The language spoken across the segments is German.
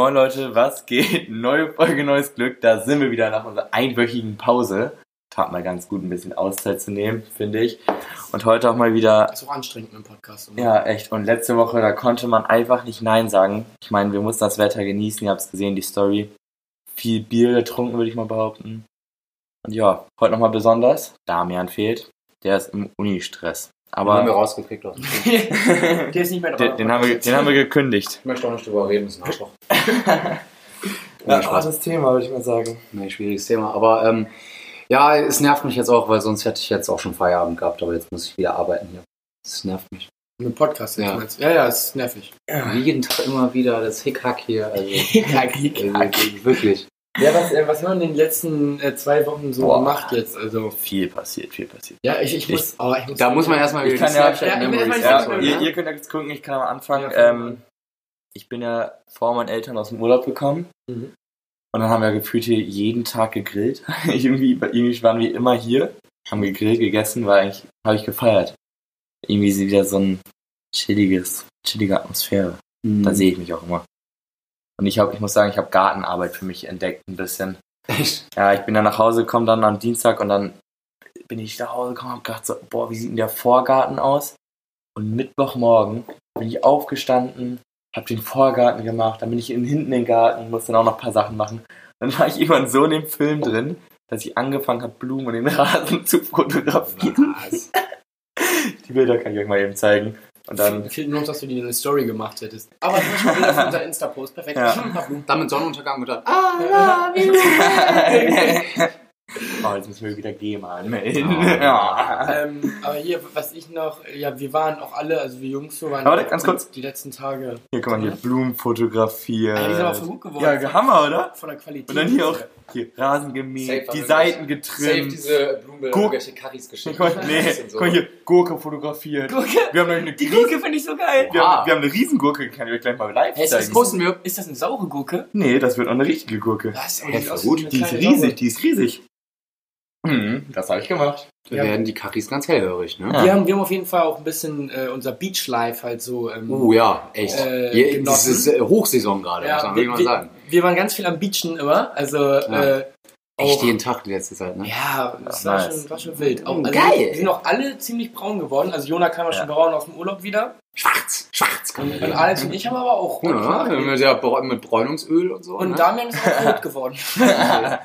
Moin Leute, was geht? Neue Folge, neues Glück. Da sind wir wieder nach unserer einwöchigen Pause. Tat mal ganz gut, ein bisschen Auszeit zu nehmen, finde ich. Und heute auch mal wieder. Das ist auch anstrengend im Podcast. Oder? Ja, echt. Und letzte Woche, da konnte man einfach nicht Nein sagen. Ich meine, wir mussten das Wetter genießen. Ihr habt es gesehen, die Story. Viel Bier getrunken, würde ich mal behaupten. Und ja, heute nochmal besonders. Damian fehlt. Der ist im Uni-Stress. Aber haben wir rausgekriegt aus dem Der ist nicht mehr den, den, haben wir, den haben wir gekündigt. Ich möchte auch nicht drüber reden, das ist ein Arschloch. Ja, das Thema, würde ich mal sagen. Nee, schwieriges Thema. Aber ähm, ja, es nervt mich jetzt auch, weil sonst hätte ich jetzt auch schon Feierabend gehabt, aber jetzt muss ich wieder arbeiten hier. Es nervt mich. Mit Podcast Ja. meinst? Ja, ja, ist nervig. Jeden Tag immer wieder das Hickhack hier. Also, ja, also wirklich. Ja was, äh, was haben wir in den letzten äh, zwei Wochen so Boah. gemacht jetzt? Also, Viel passiert, viel passiert. ja, ich, ich muss. oh, ich muss Da muss man erstmal Ich wieder kann die ja- Ja, Memories ich Ja, weiß, ihr, ihr könnt ja jetzt gucken, ich kann am Anfang. Ja, ähm, ich bin ja vor meinen Eltern aus dem Urlaub gekommen. Mhm. Und dann haben wir gefühlt hier jeden Tag gegrillt. irgendwie, irgendwie waren wir immer hier, haben gegrillt, gegessen, weil eigentlich habe ich gefeiert. Irgendwie ist wieder so ein chilliges, chillige Atmosphäre. Mhm. Da sehe ich mich auch immer. Und ich habe, ich muss sagen, ich habe Gartenarbeit für mich entdeckt ein bisschen. Echt? Ja, ich bin dann nach Hause gekommen, dann am Dienstag und dann bin ich nach Hause gekommen und hab gedacht so, boah, wie sieht denn der Vorgarten aus? Und Mittwochmorgen bin ich aufgestanden, hab den Vorgarten gemacht, dann bin ich in, hinten in den Garten, musste dann auch noch ein paar Sachen machen. Dann war ich irgendwann so in dem Film drin, dass ich angefangen habe, Blumen und den Rasen zu fotografieren. Die Bilder kann ich euch mal eben zeigen. Und dann, Fehlt nur noch, dass du die in eine Story gemacht hättest. Aber zum Beispiel Bilder von unserer Insta-Post. Perfekt. Ja. Dann mit Sonnenuntergang gedacht. Ah, oh, jetzt müssen wir wieder GEMA anmelden. Oh. Ja. ähm, aber hier, was ich noch, ja, wir waren auch alle, also wir Jungs so waren auch ganz die- kurz. die letzten Tage. Hier, guck mal, hier Blumen fotografiert. Ja, die sind aber voll gut geworden. Ja, Hammer, oder? Von der Qualität. Und dann hier auch hier Rasen gemäht, Safe, die also Seiten Safe getrimmt. diese Blumen, Guck. irgendwelche Currys geschickt. Guck mal, nee, so- guck mal hier, Gurke fotografiert. Gurke? Wir haben noch eine Die Gurke finde ich so geil. wir, Wow. haben, wir haben eine Riesengurke, kann ich euch gleich mal live Hey, ist das zeigen. Ist das Mhm, das habe ich gemacht. Da Ja. werden die Currys ganz hellhörig, ne? Ja. Wir, haben, wir haben auf jeden Fall auch ein bisschen äh, unser Beach-Life halt so. Ähm, Oh ja, echt. Äh, Hier, das ist äh, Hochsaison gerade, muss ja, man wir, wirklich mal wir, sagen. wir waren ganz viel am Beachen immer. Also, äh, Echt jeden Tag die letzte Zeit, ne? ja, das Ja, war, nice. schon, war schon wild. Auch, also, geil. Wir sind auch alle ziemlich braun geworden. Also, Jona kam ja schon Ja. braun aus dem Urlaub wieder. Schwarz, schwarz Und, und Alex und ich haben aber auch. Ja, nachgelegt. mit, der, mit Bräunungsöl und so. und ne? Damian ist auch rot geworden. Ja,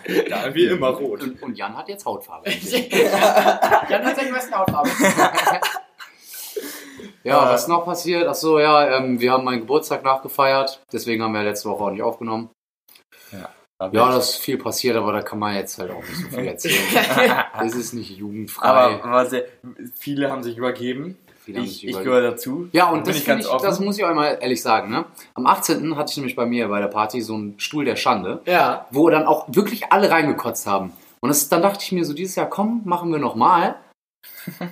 wie immer rot. und, und Jan hat jetzt Hautfarbe. Jan hat seine besten Hautfarbe. ja, was ist noch passiert? Achso, ja, ähm, wir haben meinen Geburtstag nachgefeiert. Deswegen haben wir letzte Woche auch nicht aufgenommen. Ja, das ist viel passiert, aber da kann man jetzt halt auch nicht so viel erzählen. Es ist nicht jugendfrei. Aber was, viele haben sich übergeben. Viele Ich, ich gehöre dazu. Ja, Da und das, ich ich, das muss ich euch mal ehrlich sagen. Ne? Am 18. hatte ich nämlich bei mir bei der Party so einen Stuhl der Schande, ja. wo dann auch wirklich alle reingekotzt haben. Und das, dann dachte ich mir so, dieses Jahr, komm, machen wir nochmal.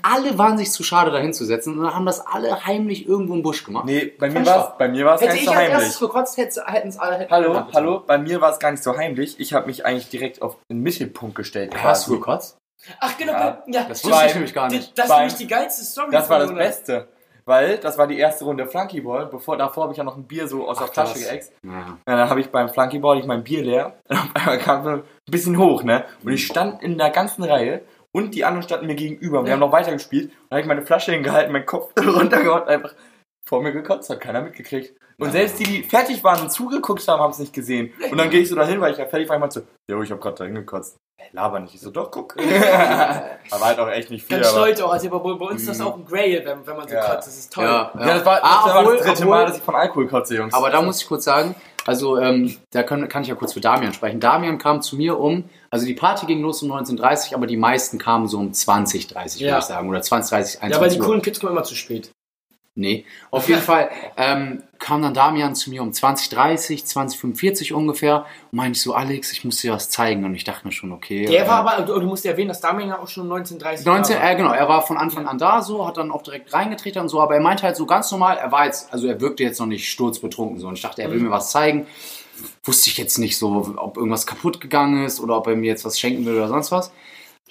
Alle waren sich zu schade, da hinzusetzen und dann haben das alle heimlich irgendwo im Busch gemacht. Nee, bei mir war es bei mir war's gar Hätte nicht ich so als heimlich. erstes gekotzt, hätten es alle. Hallo, getan. hallo, bei mir war es gar nicht so heimlich. Ich habe mich eigentlich direkt auf den Mittelpunkt gestellt. Hast du gekotzt? Ach, genau. Ja. Ja, Das wusste ich nämlich gar nicht. Das Beim- nämlich die geilste Story. Das war das Jona. Beste. Weil das war die erste Runde Flunkyball. Bevor, davor habe ich ja noch ein Bier so aus Ach, der Flasche geäxt. Ja. Ja, dann habe ich beim Flunkyball ich mein Bier leer. Und auf einmal kam so ein bisschen hoch, ne? Und ich stand in der ganzen Reihe und die anderen standen mir gegenüber. Wir haben noch weiter gespielt. Und dann habe ich meine Flasche hingehalten, meinen Kopf runtergehauen, einfach vor mir gekotzt, hat keiner mitgekriegt. Und selbst die, die fertig waren und zugeguckt haben, haben es nicht gesehen. Und dann gehe ich so dahin, weil ich ja fertig war, ich meinte so, jo, ich habe gerade da hingekotzt. Laber nicht. Ich so, doch, guck. aber halt auch echt nicht viel. Ganz aber, stolz auch. Also bei, bei uns ist das auch ein Grail, wenn, wenn man so Ja. kotzt. Das ist toll. Ja, ja, das war, das Ah, war obwohl- das dritte obwohl- Mal, dass ich von Alkohol kotze, Jungs. Aber da muss ich kurz sagen, also ähm, da kann, kann ich ja kurz für Damian sprechen. Damian kam zu mir um, also die Party ging los um 19.30 aber die meisten kamen so um 20.30 Ja. würde ich sagen. Oder 20.30, 21 Ja, aber die Uhr. coolen Kids kommen immer zu spät. Nee, auf jeden Fall ähm, kam dann Damian zu mir um 20.30, 20.45 ungefähr und meinte so, Alex, ich muss dir was zeigen. Und ich dachte mir schon, okay. Der äh, war aber, du, du musst ja erwähnen, dass Damian ja auch schon 1930 19, war. äh, genau, er war von Anfang an da so, hat dann auch direkt reingetreten und so, aber er meinte halt so ganz normal, er war jetzt, also er wirkte jetzt noch nicht sturzbetrunken so und ich dachte, er will mir was zeigen. Wusste ich jetzt nicht so, ob irgendwas kaputt gegangen ist oder ob er mir jetzt was schenken will oder sonst was.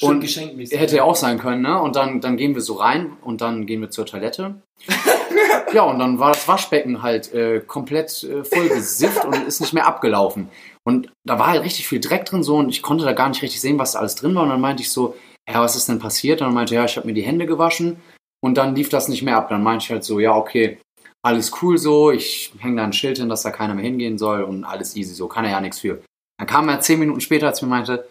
Und geschenkmäßig. hätte ja auch sein können, ne? Und dann, dann gehen wir so rein und dann gehen wir zur Toilette. ja, und dann war das Waschbecken halt äh, komplett äh, voll gesifft und ist nicht mehr abgelaufen. Und da war halt richtig viel Dreck drin so und ich konnte da gar nicht richtig sehen, was da alles drin war. Und dann meinte ich so, ja, was ist denn passiert? Und dann meinte er, ja, ich habe mir die Hände gewaschen und dann lief das nicht mehr ab. Dann meinte ich halt so, ja, okay, alles cool so, ich hänge da ein Schild hin, dass da keiner mehr hingehen soll und alles easy so, kann er ja nichts für. Dann kam er zehn Minuten später, als mir meinte,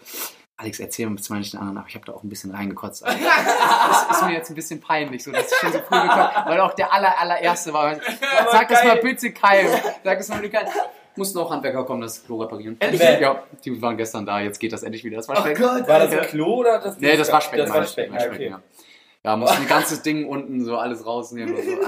Alex, erzähl mir mal nicht den anderen, aber ich habe da auch ein bisschen reingekotzt. Also, das ist mir jetzt ein bisschen peinlich, so dass ich schon so früh gekommen weil auch der aller, allererste war. Sag das mal bitte Kai. Sag das mal bitte Kai. Mussten auch Handwerker kommen, das Klo reparieren. Ehrlich? Ja, die waren gestern da, jetzt geht das endlich wieder. Das Oh Waschbecken. Gott. War das ein Klo oder das Nee, das Waschbecken. Das Waschbecken, ah, okay. ja. Ja, mussten ein ganzes Ding unten so alles rausnehmen und so.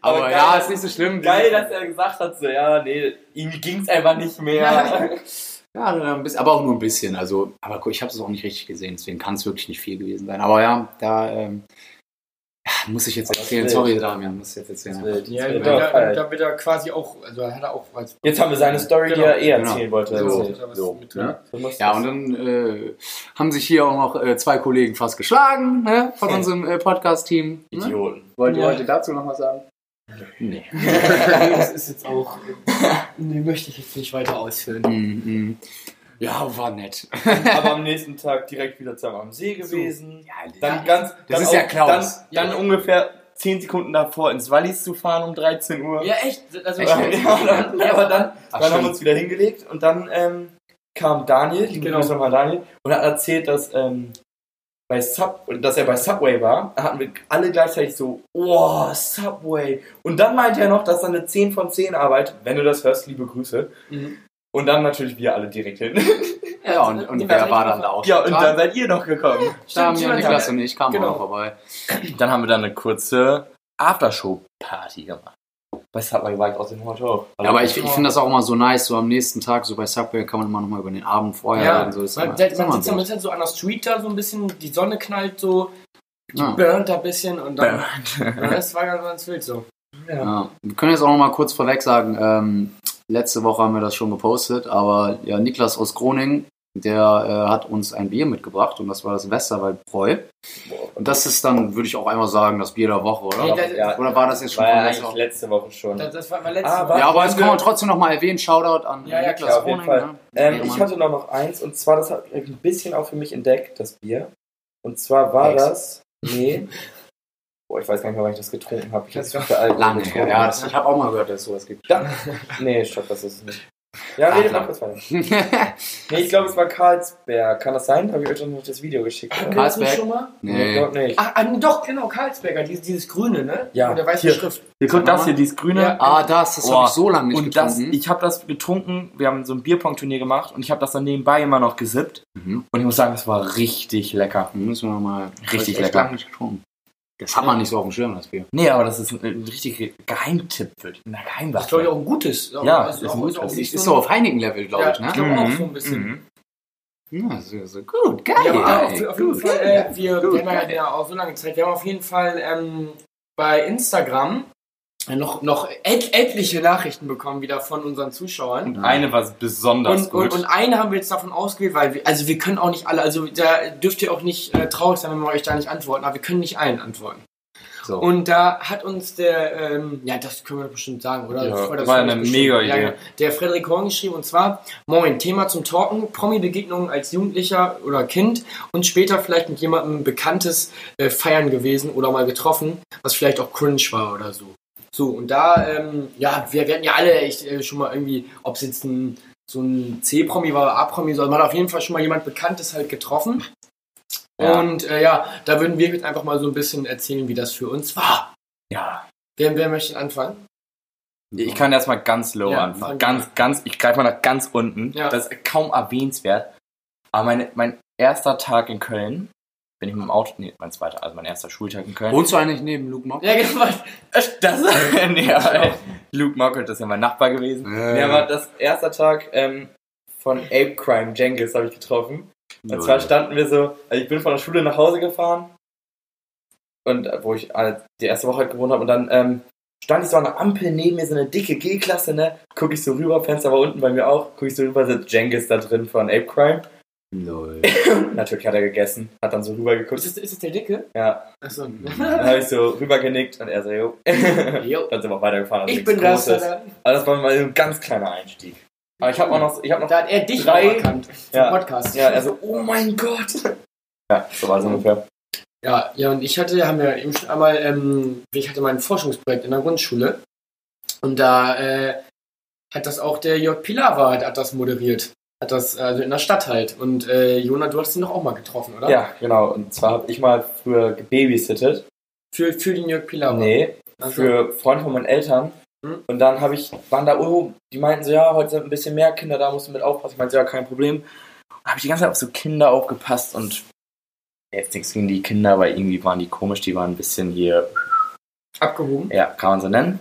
Aber Aber geil. ja, ist nicht so schlimm. Geil, dass er gesagt hat, so, ja, nee, ihm ging's einfach nicht mehr. Ja, ein bisschen, aber auch nur ein bisschen. Also, aber guck, ich habe es auch nicht richtig gesehen, deswegen kann es wirklich nicht viel gewesen sein. Aber ja, da ähm, ja, muss ich jetzt erzählen. Sorry. Damian, muss ich jetzt erzählen. Ja, Ja, da, da, ja, da wird er quasi auch, also hat er auch als Jetzt haben wir seine Story, die Genau. er eh Genau. erzählen wollte. So, erzählt. so, ne? Ja, und dann äh, haben sich hier auch noch äh, zwei Kollegen fast geschlagen ne, von unserem äh, Podcast-Team. Ne? Idioten. Wollt ihr Ja. heute dazu noch was sagen? Nee. das ist jetzt auch, nee, möchte ich jetzt nicht weiter ausführen. Mm, mm. Ja, war nett. Aber am nächsten Tag direkt wieder zusammen am See gewesen. Ja, Dann ganz, Das dann ist ja Klaus. Dann, dann ungefähr 10 Sekunden davor ins Wallis zu fahren um 13 Uhr. Ja, echt? Also, Ja, dann, ja, aber dann, Ach, dann haben wir uns wieder hingelegt und dann ähm, kam Daniel, die Genau. Nochmal Daniel, und hat erzählt, dass, ähm, bei Sub, dass er bei Subway war. Hatten wir alle gleichzeitig so, oh, Subway. Und dann meinte er noch, dass er eine 10 von 10 arbeitet. Wenn du das hörst, liebe Grüße. Mhm. Und dann natürlich wir alle direkt hin. Ja, und, und wer war dann da auch? ja, und dann seid ihr noch gekommen. Damian, stimmt, Niklas ja. und ich kamen Genau. auch vorbei. Dann haben wir dann eine kurze Aftershow-Party gemacht. Bei Subway war ich aus dem heute auch. Ja, aber ich, ich finde das auch immer so nice, so am nächsten Tag, so bei Subway kann man immer noch mal über den Abend vorher Ja, reden. So, ist man, immer- man immer sitzt gut. ein bisschen so an der Street da so ein bisschen, die Sonne knallt so, Ja. burnt da ein bisschen und dann, Burnt. ja, das war ganz, ganz wild so. Ja. Wir können jetzt auch noch mal kurz vorweg sagen, ähm, letzte Woche haben wir das schon gepostet, aber ja, Niklas aus Groningen, der äh, hat uns ein Bier mitgebracht und das war das Westerwaldbräu. Und das ist dann, würde ich auch einmal sagen, das Bier der Woche, oder? Nee, das- oder war das jetzt schon war ja eigentlich Woche? letzte Woche schon. Das, das war mein letztes Ah, Mal. Ja, aber das Warte. kann man trotzdem noch mal erwähnen. Shoutout an Ja, ja, Niklas klar. Ne? Ähm, ich hatte noch, noch eins und zwar, das habe ich ein bisschen auch für mich entdeckt, das Bier. Und zwar war Ex. das. Nee. Boah, ich weiß gar nicht mehr, wann ich das getrunken habe. Ich habe es Lange her. getrunken. Ja, das, ich habe auch mal gehört, dass es sowas gibt. Da, nee, stopp, das ist es nicht. Ja, redet mal kurz weiter. Nee, ich glaube, es war Karlsberg. Kann das sein? Habe ich euch noch das Video geschickt? Das nicht Karlsberg? schon mal? Nee, nee. glaub nicht. Ach, ah, doch, genau, Karlsberger, dieses, dieses Grüne, ne? Ja, Mit der weißen hier. Schrift. Ihr guckt das hier, dieses grüne. Ja. Ah, das, das Boah. habe ich so lange nicht und das, getrunken. ich habe das getrunken, wir haben so ein Bierpong-Turnier gemacht und ich habe das dann nebenbei immer noch gesippt. Mhm. Und ich muss sagen, das war richtig lecker. Müssen wir noch mal Richtig hab ich lecker. lange nicht getrunken. Das hat man nicht so auf dem Schirm, das Bier. Nee, aber das ist ein, ein richtig Geheimtipp, würde ich. Das Geheimwaffe. ist, glaube ich, auch ein gutes. Ja, also ist auch- ein gutes. auch Das nicht ist so auf Heineken-Level, glaube Ja, ich, ne? ich glaube auch Mhm. so ein bisschen. Mhm. Ja, so, so gut, geil. Ja, auf, auf jeden gut. Fall, äh, wir, Gut. wir haben ja, ja auch so lange Zeit, wir haben auf jeden Fall ähm, bei Instagram noch, noch et etliche Nachrichten bekommen wieder von unseren Zuschauern. Eine war besonders Und, gut. und, und eine haben wir jetzt davon ausgewählt, weil wir, also wir können auch nicht alle, also da dürft ihr auch nicht äh, traurig sein, wenn wir euch da nicht antworten, aber wir können nicht allen antworten. So. Und da hat uns der, ähm, ja, das können wir bestimmt sagen, oder? Ja, das war eine mega Ja, Idee. genau. der Frederik Horn geschrieben und zwar, moin, Thema zum Talken, Promi-Begegnungen als Jugendlicher oder Kind und später vielleicht mit jemandem Bekanntes äh, feiern gewesen oder mal getroffen, was vielleicht auch cringe war oder so. So, und da, ähm, ja, wir, wir hatten ja alle echt äh, schon mal irgendwie, ob es jetzt ein, so ein C-Promi war oder A-Promi, sondern man hat auf jeden Fall schon mal jemand Bekanntes halt getroffen. Ja. Und äh, ja, da würden wir jetzt einfach mal so ein bisschen erzählen, wie das für uns war. ja. Wer, wer möchte anfangen? Ich kann erstmal ganz low Ja, anfangen. fang Ganz, ganz, ich greife mal nach ganz unten. Ja. Das ist kaum erwähnenswert. Aber meine, mein erster Tag in Köln, bin ich mit dem Auto, nee, mein zweiter, also mein erster Schultag in Köln. Wohnst du eigentlich neben Luke Mock? Ja, genau. Das, nee, aber Luke Mockert, das ist ja mein Nachbar gewesen. Ja. Nee, aber das erste Tag ähm, von Ape Crime Jengis habe ich getroffen. Und zwar standen wir so, also ich bin von der Schule nach Hause gefahren und äh, wo ich die erste Woche halt gewohnt habe und dann ähm, stand ich so an der Ampel neben mir, so eine dicke G-Klasse, ne? Guck ich so rüber, Fenster war unten bei mir auch, guck ich so rüber, sitzt Jengis da drin von Ape Crime. Lol. Natürlich hat er gegessen, hat dann so rübergeguckt. Ist es, ist es der Dicke? Ja, Achso. dann habe ich so rübergenickt und er so, jo. Jo. Dann sind wir weitergefahren. also Ich bin das. Aber das war mal ein ganz kleiner Einstieg. Aber ich habe auch noch, ich habe noch, da hat er dich Drei- auch erkannt. Zum Ja. Podcast. ja, also, oh mein Gott. Ja, so war es ungefähr. Ja, ja, und ich hatte, haben wir eben schon einmal, ähm, ich hatte mein Forschungsprojekt in der Grundschule und da äh, hat das auch der Jörg Pilawa hat, hat das moderiert. Hat das, also in der Stadt halt. Und äh, Jona, du hast ihn doch auch mal getroffen, oder? Ja, genau. Und zwar habe ich mal früher gebabysittet. Für, für den Jörg Pilawa. Nee, Also, für Freunde von meinen Eltern. Hm. Und dann habe ich, waren da, oh, die meinten so, ja, heute sind ein bisschen mehr Kinder da, musst du mit aufpassen. Ich meinte, so, ja, kein Problem. Habe ich die ganze Zeit auf so Kinder aufgepasst und jetzt nichts gegen die Kinder, aber irgendwie waren die komisch, die waren ein bisschen hier, Abgehoben. ja, kann man so nennen.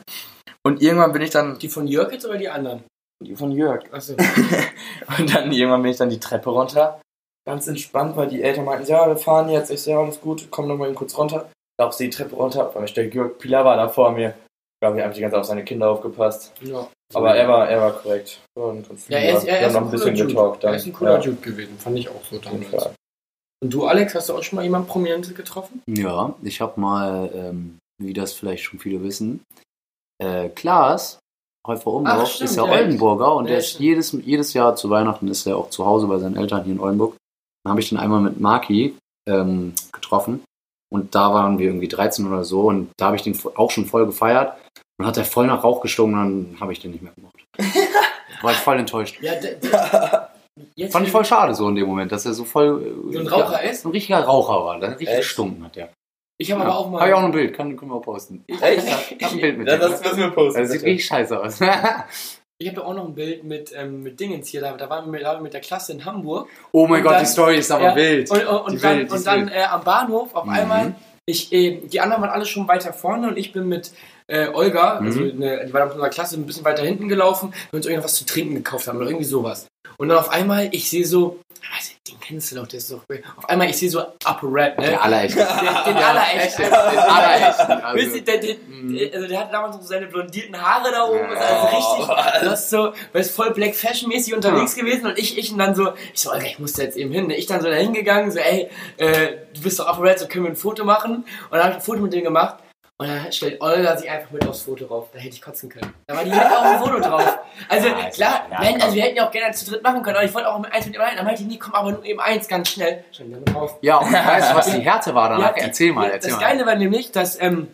Und irgendwann bin ich dann, Die von Jörg jetzt oder die anderen? Die von Jörg, Achso. und dann irgendwann bin ich dann die Treppe runter. Ganz entspannt, weil die Eltern meinten, ja, wir fahren jetzt. Ich so, ja, alles gut, komm noch mal eben kurz runter. Lauf sie die Treppe runter, weil ich der Jörg Pilawa da vor mir. Ich glaube, ich habe die ganze Zeit auf seine Kinder aufgepasst. Ja. Aber er war, er war korrekt. Ja, und Ja, er ist, er Wir ist haben ein noch ein cooler bisschen Dude. getalkt. Er Dann. ist ein cooler ja, Dude gewesen, fand ich auch so damals. Und du, Alex, hast du auch schon mal jemanden Prominentes getroffen? Ja, ich habe mal, ähm, wie das vielleicht schon viele wissen, äh, Klaas, Häufer Ach, Umlauf, stimmt, ist ja ja. Oldenburger und Ja, der ist stimmt. jedes, jedes Jahr zu Weihnachten ist er auch zu Hause bei seinen Eltern hier in Oldenburg. Dann habe ich den einmal mit Maki ähm, getroffen und da waren wir irgendwie 13 oder so und da habe ich den auch schon voll gefeiert und hat er voll nach Rauch gestunken und dann habe ich den nicht mehr gemacht. War ich voll enttäuscht. Ja, jetzt Fand ich voll schade so in dem Moment, dass er so voll So ein Raucher ist? Ein richtiger Raucher war, der richtig Echt? gestunken hat, ja. Ich habe aber auch mal. Habe ich auch noch ein Bild, kann, können wir auch posten. Echt? Ich habe ein Bild mit Ja, das müssen wir posten. Das sieht richtig scheiße aus. Ich habe auch noch ein Bild mit, ähm, mit Dingens hier. Da, da waren wir, mit der Klasse in Hamburg. oh mein Und Gott, dann- die Story ist aber Ja, wild. Und, und, Die und dann, wild, die und dann wild. äh, am Bahnhof auf Mhm. einmal, ich, äh, die anderen waren alle schon weiter vorne und ich bin mit äh, Olga, Mhm. also eine, die war in unserer Klasse, ein bisschen weiter hinten gelaufen, weil wir uns irgendwas zu trinken gekauft haben oder irgendwie sowas. Und dann auf einmal, ich sehe so, ich, den kennst du doch, der ist doch. Auf einmal, ich sehe so Upper Red, ne? Der allerechte. Den, den allerechten. Den allerechten. Also, Wisst ihr, der, der, Mhm. also der damals noch seine blondierten Haare da oben, ist also richtig, das ist so, weil voll Black Fashion mäßig unterwegs gewesen und ich, ich und dann so, ich so, Alter, ich muss da jetzt eben hin, ich dann so da hingegangen, so, ey, äh, du bist doch Upper Red, so können wir ein Foto machen und dann habe ich ein Foto mit denen gemacht und dann stellt Olga sich einfach mit aufs Foto drauf, da hätte ich kotzen können. Da war die mit auf dem Foto drauf. Also Ja, ist klar, ja, wenn, also wir hätten ja auch gerne zu dritt machen können, aber ich wollte auch mit eins mit ihm rein, dann meinte ich, nee, komm, aber nur eben eins ganz schnell. Mit drauf. ja, und weißt du, was die Härte war danach? die- erzähl mal, erzähl das mal. Geile war nämlich, dass, ähm,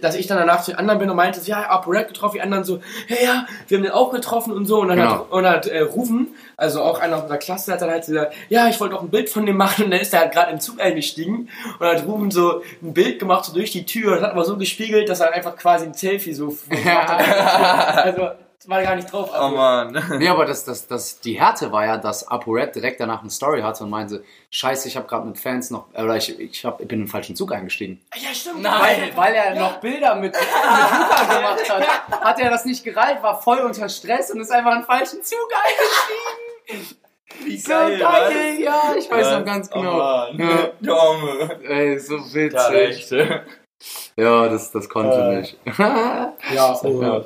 dass ich dann danach zu den anderen bin und meinte, ja, Upper Red getroffen, die anderen so, ja, ja, wir haben den auch getroffen und so. Und dann Genau. hat, und hat äh, Rufen, also auch einer aus unserer Klasse, hat dann halt gesagt, ja, ich wollte auch ein Bild von dem machen. Und dann ist er halt gerade im Zug eingestiegen und hat Rufen so ein Bild gemacht, so durch die Tür. Das hat aber so gespiegelt, dass er einfach quasi ein Selfie so gemacht hat. Also, war gar nicht drauf. Oh Mann. Nee, aber das, das, das, die Härte war ja, dass ApoRed direkt danach eine Story hatte und meinte, scheiße, ich habe gerade mit Fans noch, oder ich, ich, hab, ich bin in den falschen Zug eingestiegen. ja, stimmt. Weil, weil er noch Bilder mit, mit Luca gemacht hat, hat er das nicht gereilt, war voll unter Stress und ist einfach in den falschen Zug eingestiegen. Wie So geil, ja, ich weiß noch ganz Oh genau. Mann. Ja. Dumme. Ey, so Ja, witzig. Ja, das, das konnte Äh. nicht. Ja, oh, Ja.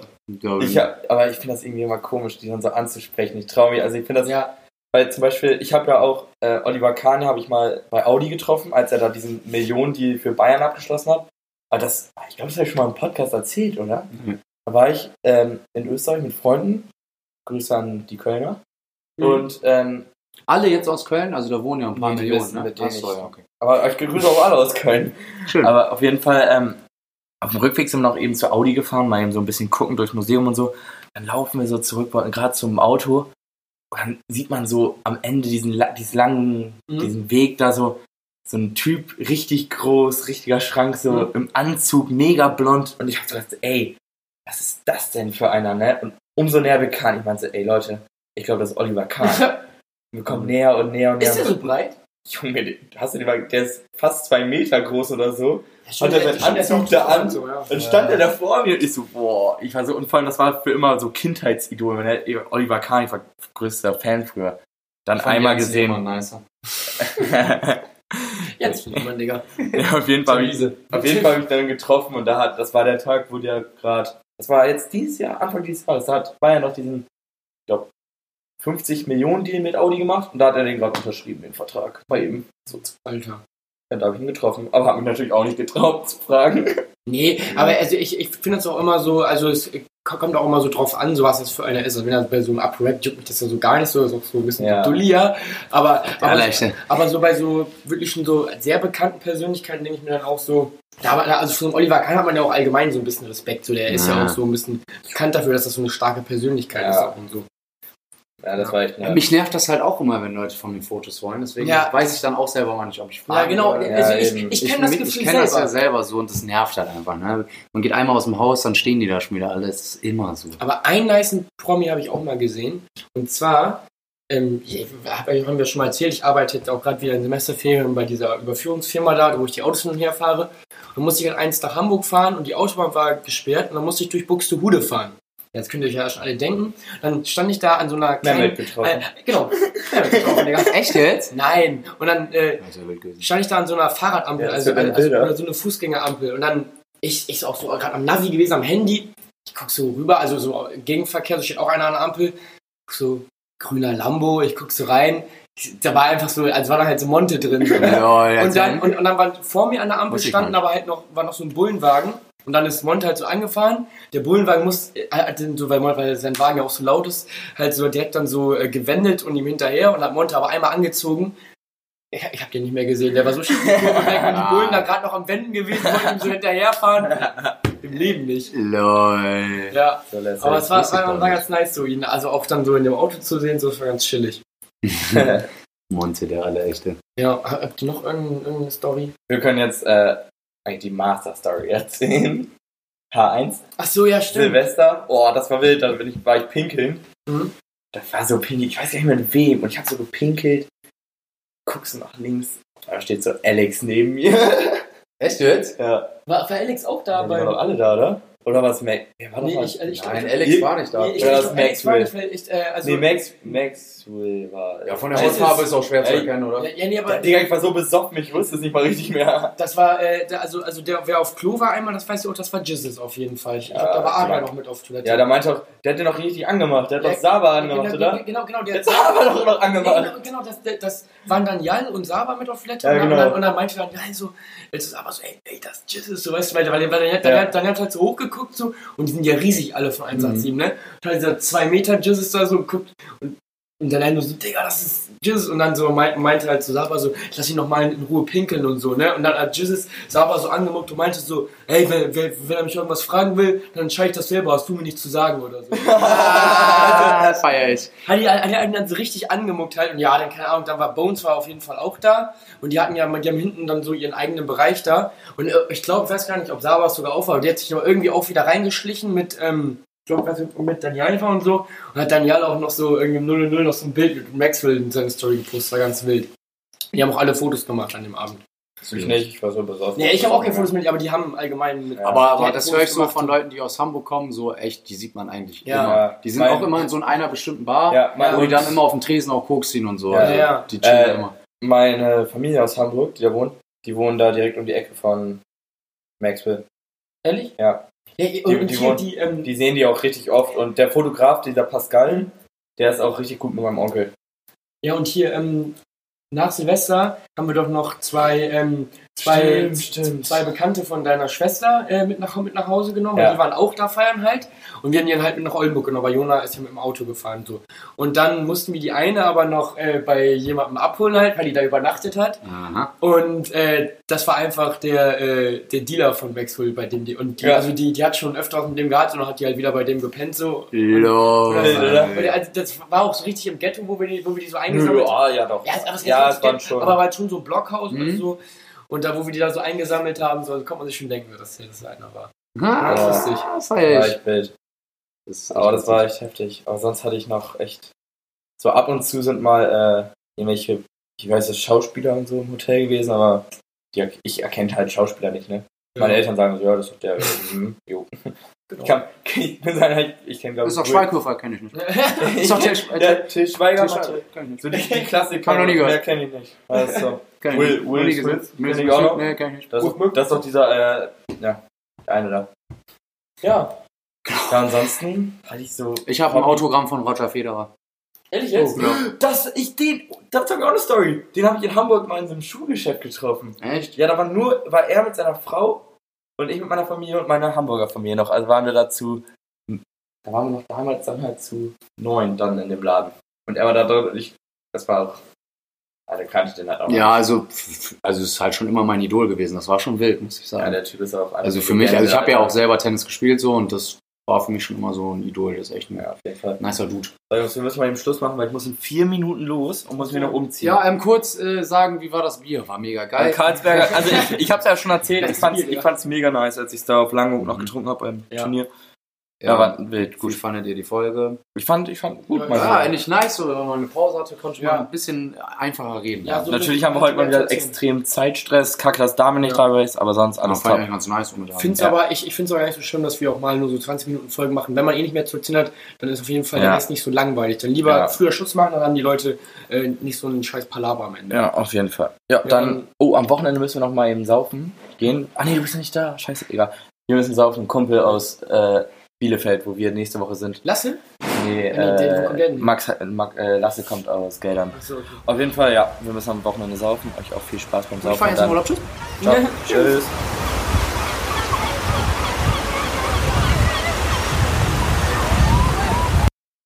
Ich hab, aber ich finde das irgendwie immer komisch, die dann so anzusprechen. Ich traue mich, also ich finde das, ja. weil zum Beispiel, ich habe ja auch äh, Oliver Kahn habe ich mal bei Audi getroffen, als er da diesen Millionen-Deal für Bayern abgeschlossen hat. Aber das, ich glaube, das habe ich schon mal im Podcast erzählt, oder? Mhm. Da war ich ähm, in Österreich mit Freunden. Grüße an die Kölner. Mhm. Und ähm, Alle jetzt aus Köln, also da wohnen ja ein paar Millionen. Ne? mit denen Achso, ich- ja, okay. aber ich grüße auch alle aus Köln. Schön. Aber auf jeden Fall, ähm, auf dem Rückweg sind wir noch eben zu Audi gefahren, mal eben so ein bisschen gucken durchs Museum und so. Dann laufen wir so zurück, wollten gerade zum Auto. Und dann sieht man so am Ende diesen, diesen langen, Mhm. diesen Weg da so, so ein Typ, richtig groß, richtiger Schrank, so Mhm. im Anzug, mega blond. Und ich hab so gedacht, ey, was ist das denn für einer, ne? Und umso näher wir kamen, ich meinte, so, ey Leute, ich glaube, das ist Oliver Kahn. wir kommen näher und näher und näher. Ist der so breit? Junge, hast du den mal, der ist fast zwei Meter groß oder so. Ja, Hat er seinen Anzug da an? und So, ja. Dann stand er da vor mir und ich so, boah, ich war so, und vor allem, das war für immer so Kindheitsidol. Oliver Kahn, ich war größter Fan früher. Dann einmal gesehen. Nicer. Jetzt findet man, Digga. ja, auf jeden Fall, ich, auf jeden Fall habe ich dann getroffen und da hat, das war der Tag, wo der gerade, das war jetzt dieses Jahr, Anfang dieses Jahres, da hat Bayern noch diesen, ich glaube, 50 Millionen Deal mit Audi gemacht und da hat er den gerade unterschrieben, den Vertrag. Bei ihm. So, Alter. Ja, da habe ich ihn getroffen. Aber habe mich natürlich auch nicht getraut zu fragen. Nee, aber also ich, ich finde das auch immer so, also es kommt auch immer so drauf an, so was das für einer ist. Also wenn er bei so einem Up-Rap juckt mich das ja so gar nicht so, das ist auch so ein bisschen Ja. dullier. Aber, aber, leichte. aber so bei so wirklich schon so sehr bekannten Persönlichkeiten denke ich mir dann auch so, da also von Oliver Kahn hat man ja auch allgemein so ein bisschen Respekt. So, der ist ja Ja. auch so ein bisschen bekannt dafür, dass das so eine starke Persönlichkeit Ja. ist auch und so. Ja, das war echt Ja. nervig. Mich nervt das halt auch immer, wenn Leute von mir Fotos wollen. Deswegen Ja. weiß ich dann auch selber mal nicht, ob ich Ja, frage. genau. oder- Also Ja, ich, ich Ich, kenne das ich, Gefühl kenn das selber. ja selber so und das nervt halt einfach. Ne? Man geht einmal aus dem Haus, dann stehen die da schon wieder alle. Das ist immer so. Aber einen niceen Promi habe ich auch mal gesehen. Und zwar, ähm, ich- hab- haben wir schon mal erzählt, ich arbeite jetzt auch gerade wieder in Semesterferien bei dieser Überführungsfirma da, wo ich die Autos hin und her fahre. Dann musste ich halt eins nach Hamburg fahren und die Autobahn war gesperrt und dann musste ich durch Buxtehude fahren. Jetzt könnt ihr euch ja schon alle denken. Dann stand ich da an so einer kleinen... Mehmet getroffen. Äh, genau. Mehmet getroffen, Digga. Echt jetzt? Nein. Und dann äh, ja stand ich da an so einer Fahrradampel, Ja, also, also oder so eine Fußgängerampel. Und dann, ich, ich so auch so gerade am Navi gewesen, am Handy. Ich guck so rüber, also so Gegenverkehr, so steht auch einer an der Ampel. Guck so, grüner Lambo, ich guck so rein. Da war einfach so, als war da halt so Monte drin. Lol, und, dann, und, und dann war vor mir an der Ampel standen aber halt noch, war noch so ein Bullenwagen. Und dann ist Monte halt so angefahren. Der Bullenwagen muss, äh, hat den so, weil, weil sein Wagen ja auch so laut ist, halt so direkt dann so äh, gewendet und ihm hinterher und hat Monte aber einmal angezogen. Ich, ich hab den nicht mehr gesehen. Der war so schief und die Bullen da gerade noch am Wenden gewesen, wollten ihm so hinterherfahren. Im Leben nicht. Lol. Ja. So Aber er es war, war, war ganz nice, so ihn also auch dann so in dem Auto zu sehen, so das war ganz chillig. Monte, der allerechte. Ja, habt ihr noch irgendeine, irgendeine Story? Wir können jetzt äh, eigentlich die Master Story erzählen. H1. Ach so, ja, stimmt. Silvester. Oh, das war wild. Da bin ich, war ich pinkeln. Mhm. Das war so pinkelig. Ich weiß gar nicht mehr mit wem. Und ich habe so gepinkelt. Guckst du nach links. Da steht so Alex neben mir. Echt jetzt? ja. War, war Alex auch da Ja, die waren doch alle da, oder? Oder war es Mac? Wer war Nee, ich, also ich, Nein, ich, Alex war nicht da. Nee, ich, Oder ich, das ich, Alex war nicht, ich, äh, also, nee, Max, Maxwell war. Ja, von der Hautfarbe ist- ist auch schwer zu erkennen, oder? ja, ja, nee, aber Ja, Digga, ich war so besoffen, ich wusste es nicht mal richtig mehr. das war, äh, der, also, also der, wer auf Klo war einmal, das weißt du auch, das war Jizzes auf jeden Fall. Ich, ich Ja, da war klar. noch mit auf Toilette. Ja, da meinte auch, der hat den noch richtig angemacht. Der hat Ja, doch Saba genau, angemacht, genau, oder? Genau, genau, Der hat Saba doch noch Nee, angemacht. genau, genau das, das, waren dann Jan und Saba mit auf Toilette Ja, und, dann, genau. und, dann, und dann meinte dann Jan so, jetzt ist aber so, ey, ey, das ist Jesus, so weißt du, weil, weil, weil dann, hat, dann, Ja. hat, dann hat halt so hochgeguckt so und die sind ja riesig alle von Mhm. 187, ne? Und halt dieser 2 Meter Jesus da so guckt und, und dann nur so, Digga, das ist Jesus und dann so meinte, meinte halt so Saba so, lass ihn noch mal in Ruhe pinkeln und so, ne? Und dann hat Jesus Saba so angemuckt und meinte so, ey, wenn, wenn, wenn er mich irgendwas fragen will, dann entscheide ich das selber, hast du mir nicht zu sagen oder so. Ah, feier ich. Hat die, hat die einen dann so richtig angemuckt halt und ja, dann keine Ahnung, dann war Bones war auf jeden Fall auch da und die hatten ja, die haben hinten dann so ihren eigenen Bereich da und äh, ich glaube, ich weiß gar nicht, ob Sabas sogar auch war, aber die hat sich aber irgendwie auch wieder reingeschlichen mit, ähm, glaube, mit Daniel war und so und hat Daniel auch noch so irgendwie im 0 0 noch so ein Bild mit Maxwell in seine Story gepostet, war ganz wild. Die haben auch alle Fotos gemacht an dem Abend. Ich nicht, ich war so besoffen. Nee, ich habe auch keine Fotos mit, aber die haben allgemein mit. Ja. Aber, aber das höre ich so gemacht. von Leuten, die aus Hamburg kommen, so echt, die sieht man eigentlich Ja. immer. Die sind Mein- auch immer in so einer bestimmten Bar, Ja, mein- wo die dann immer auf dem Tresen auch Koks ziehen und so. Ja, also, ja. Die chillen Äh, immer. Meine Familie aus Hamburg, die da wohnt, die wohnen da direkt um die Ecke von Maxwell. Ehrlich? Ja. Ja, und, Die- die hier die, ähm, Die sehen die auch richtig oft. Und der Fotograf, dieser Pascal, der ist auch richtig gut mit meinem Onkel. Ja, und hier ähm, nach Silvester haben wir doch noch zwei, ähm, zwei, Stimmt, zwei Bekannte von deiner Schwester äh, mit, nach, mit nach Hause genommen. Ja. Die waren auch da feiern halt. Und wir haben die dann halt mit nach Oldenburg genommen, weil Jona ist ja mit dem Auto gefahren. so. Und dann mussten wir die eine aber noch äh, bei jemandem abholen halt, weil die da übernachtet hat. Aha. Und äh, das war einfach der, äh, der Dealer von Maxwell, bei dem die. Und die, Ja. also die, die hat schon öfter was mit dem gehabt und dann hat die halt wieder bei dem gepennt so. Lol. also das war auch so richtig im Ghetto, wo wir die, wo wir die so eingesammelt haben. ah, ja doch. Ja, aber es, ja, es waren schon. aber war schon so ein Blockhaus Mhm. und so. Und da, wo wir die da so eingesammelt haben, so kommt man sich schon denken, dass hier das einer war. Ah, Ja. lustig. Das war echt wild. Das ist Aber das war echt heftig. Aber sonst hatte ich noch echt. So ab und zu sind mal äh, irgendwelche, ich weiß nicht, Schauspieler und so im Hotel gewesen, aber die, ich erkenne halt Schauspieler nicht, ne? Meine Eltern sagen so, ja, das ist doch der. mhm, jo. Genau. Ich, kann, ich bin sagen, halt, ich kenne glaube Das ist doch Schweighöfer, kenne ich nicht. Ich Ist doch der Sch- der Schweiger. Til Schweiger, Mathe. kenn ich nicht. So die, die Klassiker. Ich noch nie gehört. Mehr kenne ich nicht. Also, Kenn ich Will- nicht. Will nie Smith, gesehen. kenn Will ich Smith, auch noch. Nee, kenn ich nicht. das, das ist doch dieser, äh, ja, der eine da. Ja. Ja, ansonsten hatte ich so. Ich habe ein Autogramm von Roger Federer. Ehrlich jetzt? Oh, genau. Das, ich den, das habe ich auch eine Story. Den habe ich in Hamburg mal in so einem Schuhgeschäft getroffen. Echt? Ja, da war nur, war er mit seiner Frau und ich mit meiner Familie und meiner Hamburger Familie noch. Also waren wir dazu, da waren wir noch damals dann halt zu neun dann in dem Laden. Und er war da drin und ich, das war auch, also kannte ich den halt auch. Ja, also, also es ist halt schon immer mein Idol gewesen. Das war schon wild, muss ich Ja, sagen. der Typ ist auch Also für mich, also ich habe ja auch selber Tennis gespielt so und das war für mich schon immer so ein Idol. Das ist echt ein Ja, nicer Dude. So, Jungs, wir müssen mal eben Schluss machen, weil ich muss in vier Minuten los und muss mich noch umziehen. Ja, ähm, kurz äh, sagen, wie war das Bier? War mega Bei geil. Karlsberger, also ich, ich hab's ja schon erzählt, ich ja. fand's mega nice, als ich da auf Langeoog noch getrunken habe beim Ja. Turnier. Ja, Ja, war wild, Wie gut. fandet ihr die Folge? Ich fand, ich fand gut Ja, mal. Ja, eigentlich nice, so, wenn man eine Pause hatte, konnte Ja. man ein bisschen einfacher reden. Ja, so- Natürlich haben wir heute mal wieder extrem Zeitstress. Kacke, dass Dame nicht Ja. dabei ist, aber sonst alles das fand ich top. ganz nice. Finde es Ja. aber, ich, ich find's aber gar nicht so schlimm, dass wir auch mal nur so 20 Minuten Folgen machen. Wenn man eh nicht mehr zu erzählen hat, dann ist auf jeden Fall Ja. der Rest nicht so langweilig. Dann lieber Ja. früher Schluss machen, dann haben die Leute äh, nicht so einen scheiß Palaver am Ende. Ja, auf jeden Fall. Ja, dann, dann- oh, am Wochenende müssen wir noch mal eben saufen gehen. Ah nee, du bist nicht da. Scheiße, egal. Wir müssen saufen. Kumpel aus äh, Bielefeld, wo wir nächste Woche sind. Lasse? Nee, äh? Max, Max äh, Lasse kommt aus Geldern. Achso, okay. Auf jeden Fall, ja, wir müssen am Wochenende saufen. Euch auch viel Spaß beim Ich Saufen. fahr jetzt Und im Urlaub. Tschüss. Ciao. Tschüss.